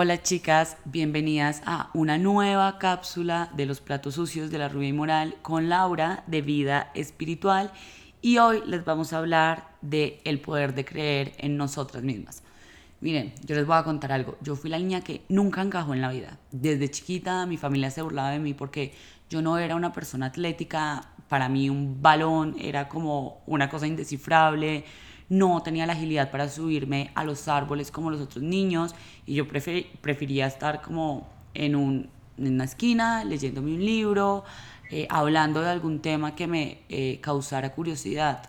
Hola chicas, bienvenidas a una nueva cápsula de los platos sucios de la rubia y moral con Laura de vida espiritual y hoy les vamos a hablar de el poder de creer en nosotras mismas. Miren, yo les voy a contar algo. Yo fui la niña que nunca encajó en la vida. Desde chiquita mi familia se burlaba de mí porque yo no era una persona atlética. Para mí un balón era como una cosa indescifrable no tenía la agilidad para subirme a los árboles como los otros niños y yo prefería estar como en, un, en una esquina leyéndome un libro, eh, hablando de algún tema que me eh, causara curiosidad.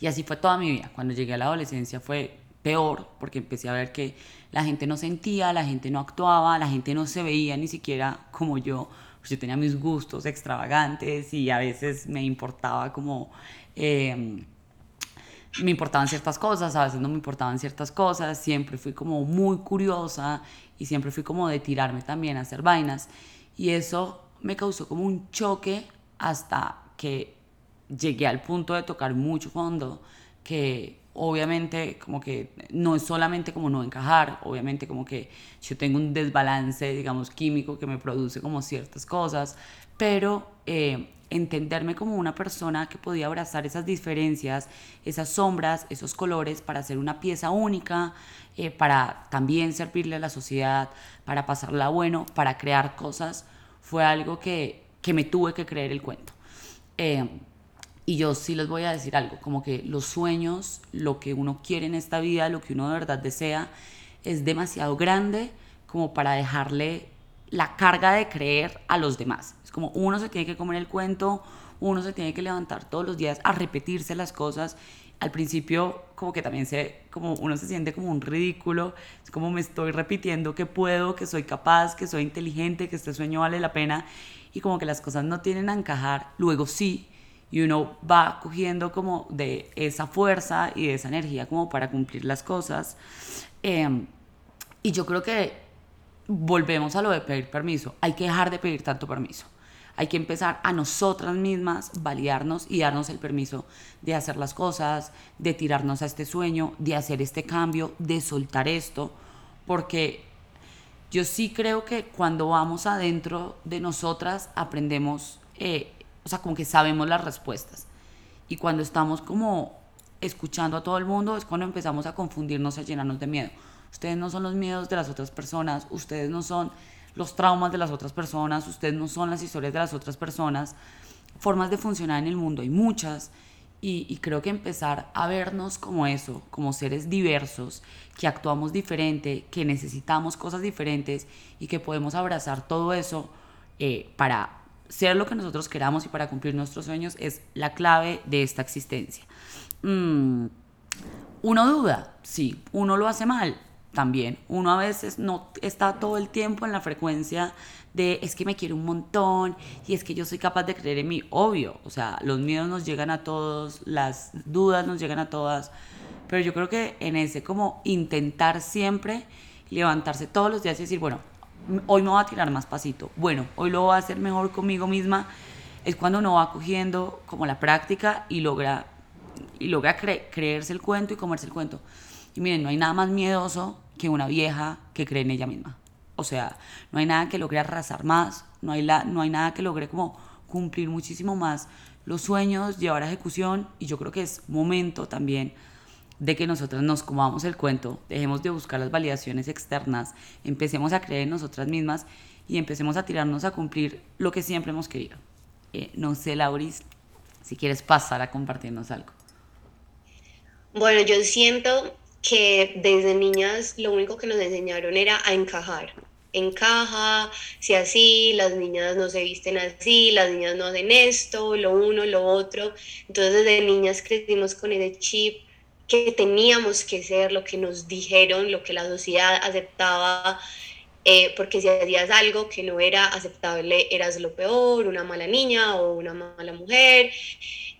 Y así fue toda mi vida. Cuando llegué a la adolescencia fue peor porque empecé a ver que la gente no sentía, la gente no actuaba, la gente no se veía ni siquiera como yo. Pues yo tenía mis gustos extravagantes y a veces me importaba como... Eh, me importaban ciertas cosas, a veces no me importaban ciertas cosas, siempre fui como muy curiosa y siempre fui como de tirarme también a hacer vainas. Y eso me causó como un choque hasta que llegué al punto de tocar mucho fondo que obviamente como que no es solamente como no encajar, obviamente como que yo tengo un desbalance, digamos, químico que me produce como ciertas cosas, pero eh, entenderme como una persona que podía abrazar esas diferencias, esas sombras, esos colores para hacer una pieza única, eh, para también servirle a la sociedad, para pasarla bueno, para crear cosas, fue algo que, que me tuve que creer el cuento. Eh, y yo sí les voy a decir algo, como que los sueños, lo que uno quiere en esta vida, lo que uno de verdad desea, es demasiado grande como para dejarle la carga de creer a los demás. Es como uno se tiene que comer el cuento, uno se tiene que levantar todos los días a repetirse las cosas. Al principio como que también se, como uno se siente como un ridículo, es como me estoy repitiendo que puedo, que soy capaz, que soy inteligente, que este sueño vale la pena y como que las cosas no tienen a encajar, luego sí, y uno va cogiendo como de esa fuerza y de esa energía como para cumplir las cosas. Em, y yo creo que volvemos a lo de pedir permiso. Hay que dejar de pedir tanto permiso. Hay que empezar a nosotras mismas validarnos y darnos el permiso de hacer las cosas, de tirarnos a este sueño, de hacer este cambio, de soltar esto, porque yo sí creo que cuando vamos adentro de nosotras aprendemos eh, o sea, como que sabemos las respuestas. Y cuando estamos como escuchando a todo el mundo es cuando empezamos a confundirnos, a llenarnos de miedo. Ustedes no son los miedos de las otras personas, ustedes no son los traumas de las otras personas, ustedes no son las historias de las otras personas. Formas de funcionar en el mundo hay muchas y, creo que empezar a vernos como eso, como seres diversos, que actuamos diferente, que necesitamos cosas diferentes y que podemos abrazar todo eso eh, para ser lo que nosotros queramos y para cumplir nuestros sueños es la clave de esta existencia. Mm, uno duda, sí, uno lo hace mal también. Uno a veces no está todo el tiempo en la frecuencia de es que me quiero un montón y es que yo soy capaz de creer en mí. Obvio, o sea, los miedos nos llegan a todos, las dudas nos llegan a todas, pero yo creo que en ese como intentar siempre levantarse todos los días y decir, bueno, hoy me voy a tirar más pasito, bueno, hoy lo voy a hacer mejor conmigo misma, es cuando uno va cogiendo como la práctica y logra, y logra creerse el cuento y comerse el cuento. Y miren, no hay nada más miedoso que una vieja que cree en ella misma. O sea, no hay nada que logre arrasar más, no hay, la, no hay nada que logre como cumplir muchísimo más los sueños, llevar a ejecución y yo creo que es momento también de que nosotros nos comamos el cuento, dejemos de buscar las validaciones externas, empecemos a creer en nosotras mismas y empecemos a tirarnos a cumplir lo que siempre hemos querido. Eh, no sé, Lauris, si quieres pasar a compartirnos algo. Bueno, yo siento que desde niñas lo único que nos enseñaron era a encajar. Encaja, si así, las niñas no se visten así, las niñas no hacen esto, lo uno, lo otro. Entonces desde niñas crecimos con ese chip que teníamos que ser, lo que nos dijeron, lo que la sociedad aceptaba, eh, porque si hacías algo que no era aceptable, eras lo peor, una mala niña o una mala mujer.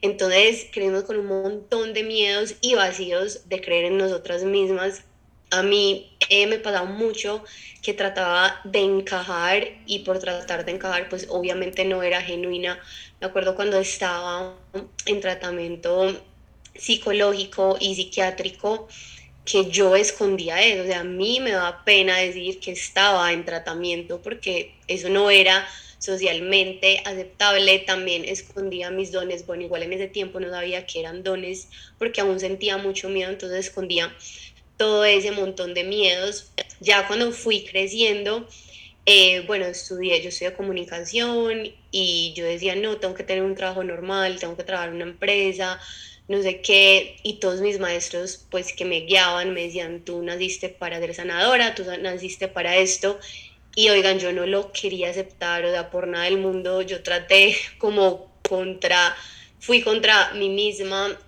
Entonces creímos con un montón de miedos y vacíos de creer en nosotras mismas. A mí eh, me pasaba mucho que trataba de encajar y por tratar de encajar, pues obviamente no era genuina. Me acuerdo cuando estaba en tratamiento psicológico y psiquiátrico, que yo escondía eso, o sea, a mí me da pena decir que estaba en tratamiento porque eso no era socialmente aceptable, también escondía mis dones, bueno, igual en ese tiempo no sabía que eran dones porque aún sentía mucho miedo, entonces escondía todo ese montón de miedos. Ya cuando fui creciendo, eh, bueno, estudié, yo estudié comunicación y yo decía, no, tengo que tener un trabajo normal, tengo que trabajar en una empresa, no sé qué, y todos mis maestros pues que me guiaban me decían, tú naciste para ser sanadora, tú naciste para esto, y oigan, yo no lo quería aceptar, o sea, por nada del mundo, yo traté como contra, fui contra mí misma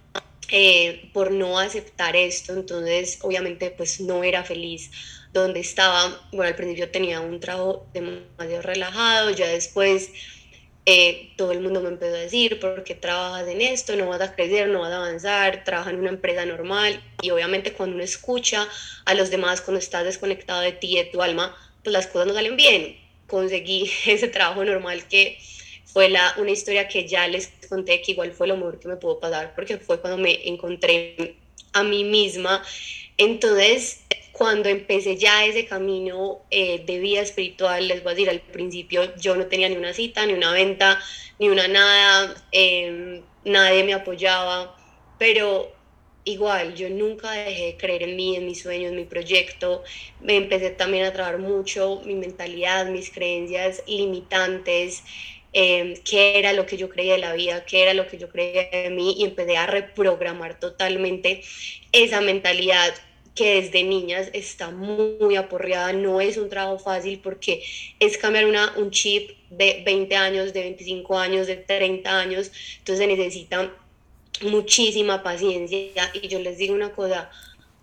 eh, por no aceptar esto, entonces obviamente pues no era feliz donde estaba, bueno, al principio tenía un trabajo demasiado relajado, ya después eh, todo el mundo me empezó a decir, ¿por qué trabajas en esto? No vas a crecer, no vas a avanzar, trabaja en una empresa normal. Y obviamente cuando uno escucha a los demás, cuando estás desconectado de ti, de tu alma, pues las cosas no salen bien. Conseguí ese trabajo normal que fue la, una historia que ya les conté que igual fue lo mejor que me pudo pasar porque fue cuando me encontré a mí misma. Entonces, cuando empecé ya ese camino eh, de vida espiritual, les voy a decir, al principio yo no tenía ni una cita, ni una venta, ni una nada, em, nadie me apoyaba, pero igual yo nunca dejé de creer en mí, en mis sueños, en mi proyecto, me empecé también a trabajar mucho mi mentalidad, mis creencias limitantes, em, qué era lo que yo creía de la vida, qué era lo que yo creía de mí y empecé a reprogramar totalmente esa mentalidad que desde niñas está muy, aporreada, no es un trabajo fácil porque es cambiar una, un chip de 20 años, de 25 años, de 30 años, entonces se necesita muchísima paciencia. Y yo les digo una cosa,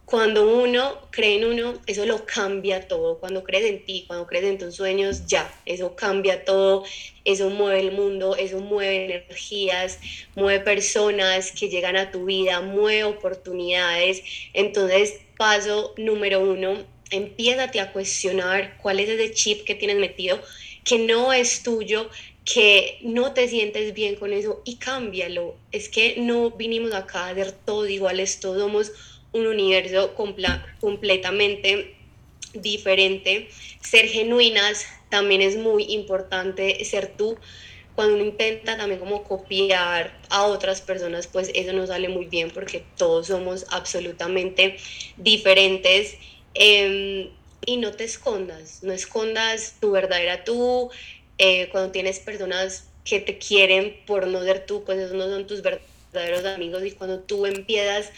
cuando uno cree en uno, eso lo cambia todo. Cuando crees en ti, cuando crees en tus sueños, ya, eso cambia todo, eso mueve el mundo, eso mueve energías, mueve personas que llegan a tu vida, mueve oportunidades. Entonces, paso número uno, empiézate a cuestionar cuál es ese chip que tienes metido, que no es tuyo, que no te sientes bien con eso y cámbialo. Es que no vinimos acá a ser todos iguales, todos somos un universo completamente diferente. Ser genuinas también es muy importante, ser tú. Cuando uno intenta también como copiar a otras personas, pues eso no sale muy bien porque todos somos absolutamente diferentes. Em, y no te escondas, no escondas tu verdadera tú. Eh, cuando tienes personas que te quieren por no ser tú, pues esos no son tus verdaderos amigos. Y cuando tú empiezas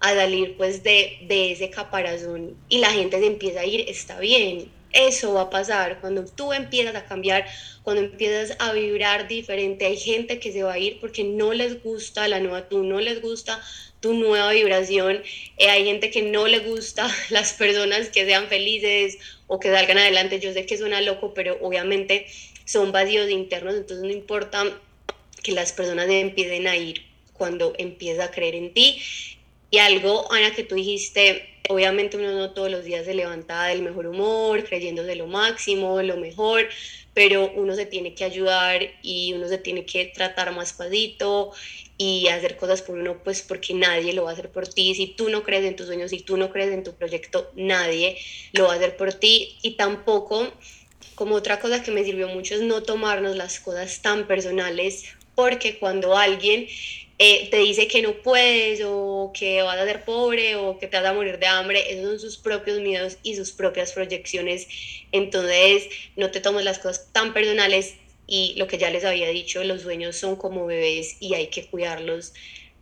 a salir pues de, de ese caparazón y la gente se empieza a ir, está bien. Eso va a pasar cuando tú empiezas a cambiar, cuando empiezas a vibrar diferente. Hay gente que se va a ir porque no les gusta la nueva tú, no les gusta tu nueva vibración. Eh, hay gente que no le gusta las personas que sean felices o que salgan adelante. Yo sé que suena loco, pero obviamente son vacíos internos, entonces no importa que las personas empiecen a ir cuando empieza a creer en ti y algo, Ana, que tú dijiste, obviamente uno no todos los días se levanta del mejor humor, creyéndose lo máximo, lo mejor, pero uno se tiene que ayudar y uno se tiene que tratar más pasito y hacer cosas por uno, pues porque nadie lo va a hacer por ti. Si tú no crees en tus sueños, si tú no crees en tu proyecto, nadie lo va a hacer por ti. Y tampoco, como otra cosa que me sirvió mucho, es no tomarnos las cosas tan personales, porque cuando alguien eh, te dice que no puedes o que vas a ser pobre o que te vas a morir de hambre, esos son sus propios miedos y sus propias proyecciones. Entonces, no te tomes las cosas tan personales y lo que ya les había dicho, los sueños son como bebés y hay que cuidarlos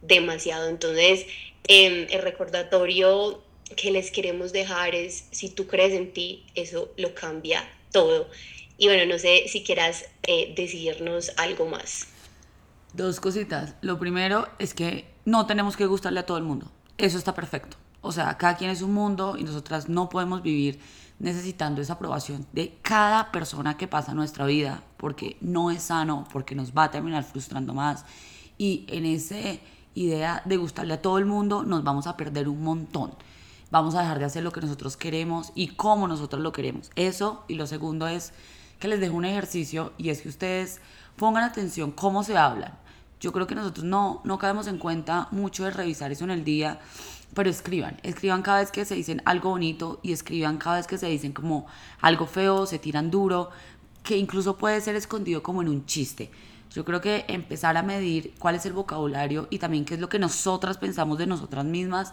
demasiado. Entonces, em, el recordatorio que les queremos dejar es, si tú crees en ti, eso lo cambia todo. Y bueno, no sé si quieras eh, decirnos algo más. Dos cositas. Lo primero es que no tenemos que gustarle a todo el mundo. Eso está perfecto. O sea, cada quien es un mundo y nosotras no podemos vivir necesitando esa aprobación de cada persona que pasa nuestra vida porque no es sano, porque nos va a terminar frustrando más. Y en esa idea de gustarle a todo el mundo nos vamos a perder un montón. Vamos a dejar de hacer lo que nosotros queremos y cómo nosotros lo queremos. Eso. Y lo segundo es que les dejo un ejercicio y es que ustedes pongan atención cómo se hablan. Yo creo que nosotros no, no caemos en cuenta mucho de revisar eso en el día, pero escriban, escriban cada vez que se dicen algo bonito y escriban cada vez que se dicen como algo feo, se tiran duro, que incluso puede ser escondido como en un chiste. Yo creo que empezar a medir cuál es el vocabulario y también qué es lo que nosotras pensamos de nosotras mismas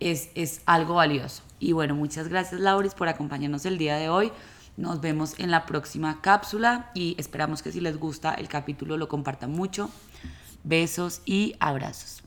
es, es algo valioso. Y bueno, muchas gracias Lauris por acompañarnos el día de hoy. Nos vemos en la próxima cápsula y esperamos que si les gusta el capítulo lo compartan mucho. Besos y abrazos.